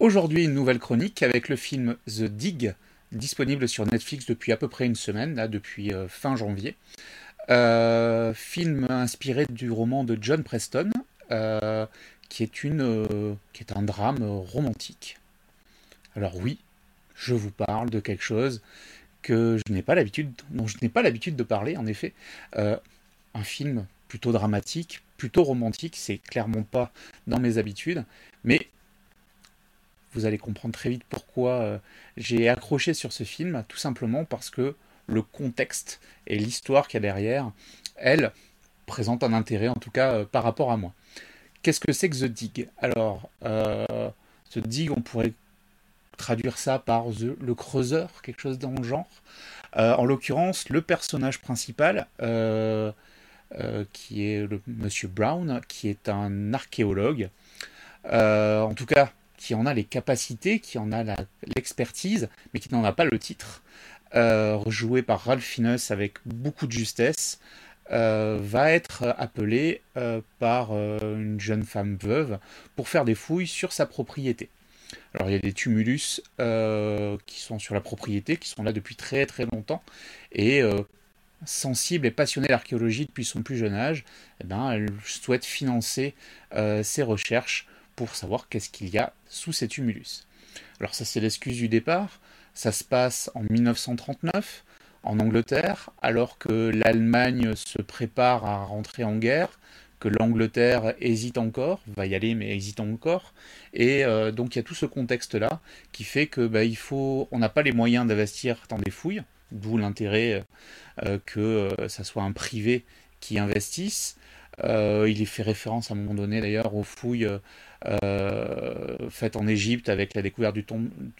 Aujourd'hui, une nouvelle chronique avec le film The Dig, disponible sur Netflix depuis à peu près une semaine, là, depuis euh, fin janvier. Euh, film inspiré du roman de John Preston, euh, qui, est une, qui est un drame romantique. Alors oui, je vous parle de quelque chose que je n'ai pas l'habitude, dont je n'ai pas l'habitude de parler, en effet. un film plutôt dramatique, plutôt romantique, c'est clairement pas dans mes habitudes, mais vous allez comprendre très vite pourquoi euh, j'ai accroché sur ce film, tout simplement parce que le contexte et l'histoire qu'il y a derrière, elle, présente un intérêt, en tout cas euh, par rapport à moi. Qu'est-ce que c'est que The Dig? Alors, euh, The Dig, on pourrait traduire ça par le creuseur, quelque chose dans le genre. en l'occurrence, le personnage principal, qui est le Monsieur Brown, qui est un archéologue. en tout cas, qui en a les capacités, qui en a l'expertise, mais qui n'en a pas le titre, euh, joué par Ralph Fiennes avec beaucoup de justesse, euh, va être appelé euh, par une jeune femme veuve pour faire des fouilles sur sa propriété. Alors il y a des tumulus qui sont sur la propriété, qui sont là depuis très très longtemps, et sensible et passionnée d'archéologie depuis son plus jeune âge, eh ben, elle souhaite financer ses recherches pour savoir qu'est-ce qu'il y a sous ces tumulus. Alors ça c'est l'excuse du départ, ça se passe en 1939 en Angleterre, alors que l'Allemagne se prépare à rentrer en guerre, que l'Angleterre hésite encore, va y aller mais hésite encore, et euh, donc il y a tout ce contexte-là qui fait que bah, on n'a pas les moyens d'investir dans des fouilles, d'où l'intérêt euh, que euh, ça soit un privé qui investisse. Il est fait référence à un moment donné d'ailleurs aux fouilles euh, faite en Égypte avec la découverte du,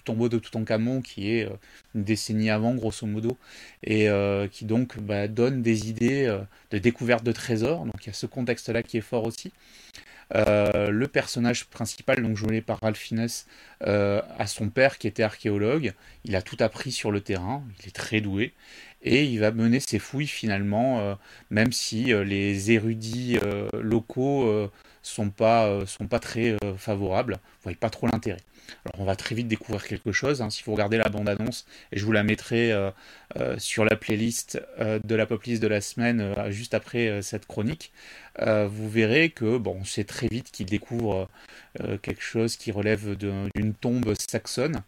tombeau de Toutankhamon qui est euh, une décennie avant grosso modo et euh, qui donc bah, donne des idées de découverte de trésors. Donc il y a ce contexte-là qui est fort aussi. le personnage principal, donc joué par Ralph Fiennes, a son père qui était archéologue. Il a tout appris sur le terrain, il est très doué, et il va mener ses fouilles finalement, même si les érudits locaux sont pas, euh, sont pas très euh, favorables. Vous voyez pas trop l'intérêt. Alors on va très vite découvrir quelque chose. Hein. Si vous regardez la bande-annonce, et je vous la mettrai euh, sur la playlist de la pop list de la semaine juste après cette chronique, vous verrez que bon, on très vite qu'il découvre quelque chose qui relève d'une tombe saxonne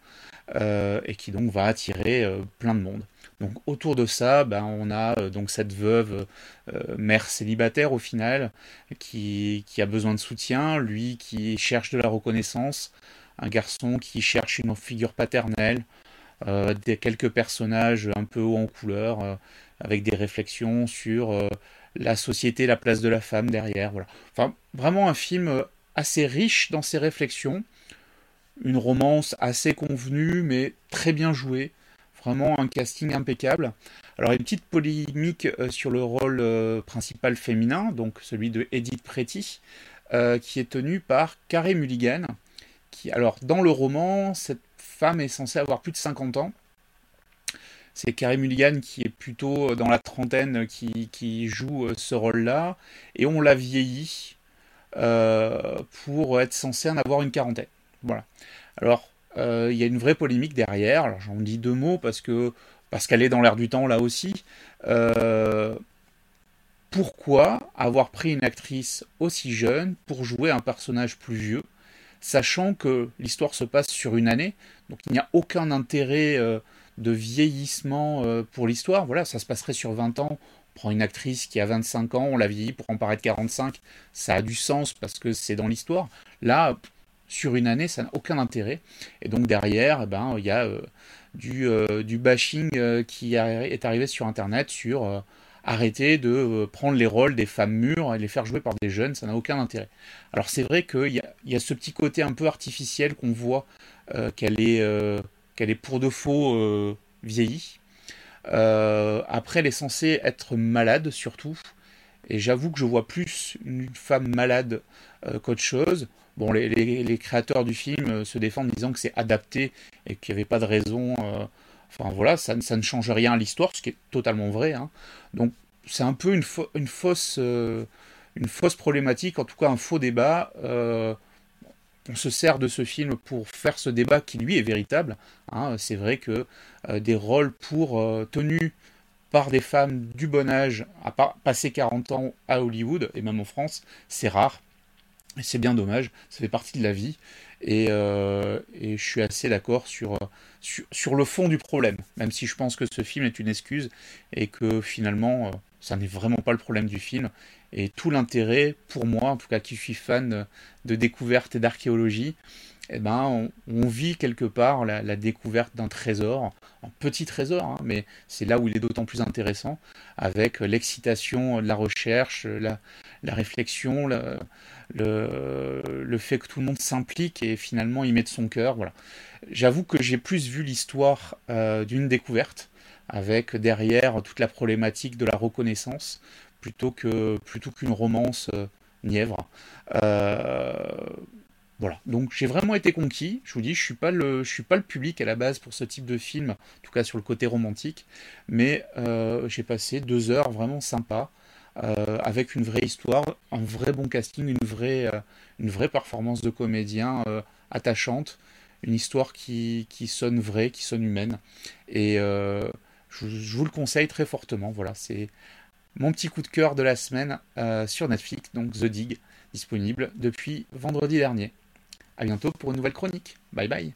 et qui donc va attirer plein de monde. Donc autour de ça, ben, on a euh, donc cette veuve, euh, mère célibataire au final, qui, a besoin de soutien, lui qui cherche de la reconnaissance, un garçon qui cherche une figure paternelle, euh, des, quelques personnages un peu haut en couleur, avec des réflexions sur la société, la place de la femme derrière. Voilà. Enfin, vraiment un film assez riche dans ses réflexions, une romance assez convenue mais très bien jouée. Vraiment un casting impeccable. Alors une petite polémique euh, sur le rôle euh, principal féminin, donc celui de Edith Pretty, euh, qui est tenu par Carey Mulligan. Qui, alors dans le roman, cette femme est censée avoir plus de 50 ans. C'est Carey Mulligan qui est plutôt dans la trentaine qui, joue ce rôle-là, et on l'a vieilli pour être censé en avoir une quarantaine. Voilà. Alors euh, il y a une vraie polémique derrière. Alors j'en dis deux mots parce que parce qu'elle est dans l'air du temps là aussi. Euh, pourquoi avoir pris une actrice aussi jeune pour jouer un personnage plus vieux, sachant que l'histoire se passe sur une année, donc il n'y a aucun intérêt euh, de vieillissement pour l'histoire. Voilà, ça se passerait sur 20 ans. On prend une actrice qui a 25 ans, on la vieillit pour en paraître 45, ça a du sens parce que c'est dans l'histoire. Là, sur une année, ça n'a aucun intérêt. Et donc derrière, eh ben, il y a euh, du, euh, du, bashing euh, qui est arrivé sur Internet sur arrêter de prendre les rôles des femmes mûres et les faire jouer par des jeunes, ça n'a aucun intérêt. Alors c'est vrai qu'il y, a ce petit côté un peu artificiel qu'on voit qu'elle est, qu'elle est pour de faux vieillie. après, elle est censée être malade surtout. Et j'avoue que je vois plus une femme malade qu'autre chose. Bon, les, créateurs du film euh, se défendent en disant que c'est adapté et qu'il n'y avait pas de raison. Euh, enfin voilà, ça, ne change rien à l'histoire, ce qui est totalement vrai. Hein. Donc c'est un peu une, fausse, euh, une fausse problématique, en tout cas un faux débat. on se sert de ce film pour faire ce débat qui lui est véritable. Hein. c'est vrai que des rôles pour tenus par des femmes du bon âge, à passer 40 ans à Hollywood, et même en France, c'est rare. C'est bien dommage, ça fait partie de la vie. Et, euh, je suis assez d'accord sur, sur, le fond du problème, même si je pense que ce film est une excuse et que finalement, euh, ça n'est vraiment pas le problème du film. Et tout l'intérêt, pour moi, en tout cas qui suis fan de découverte et d'archéologie, eh ben, on, vit quelque part la, découverte d'un trésor, un petit trésor, hein, mais c'est là où il est d'autant plus intéressant, avec l'excitation de la recherche, la, réflexion, le, fait que tout le monde s'implique et finalement y met de son cœur. Voilà. J'avoue que j'ai plus vu l'histoire euh, d'une découverte, avec derrière toute la problématique de la reconnaissance, plutôt que plutôt qu'une romance euh, nièvre. Euh, voilà, donc j'ai vraiment été conquis. Je vous dis, je suis le, suis pas le public à la base pour ce type de film, en tout cas sur le côté romantique, mais j'ai passé deux heures vraiment sympas euh, avec une vraie histoire, un vrai bon casting, une vraie, euh, performance de comédien attachante, une histoire qui, qui, sonne vraie, qui sonne humaine, et je, je, vous le conseille très fortement. Voilà, c'est mon petit coup de cœur de la semaine sur Netflix, donc The Dig, disponible depuis vendredi dernier. A bientôt pour une nouvelle chronique. Bye bye.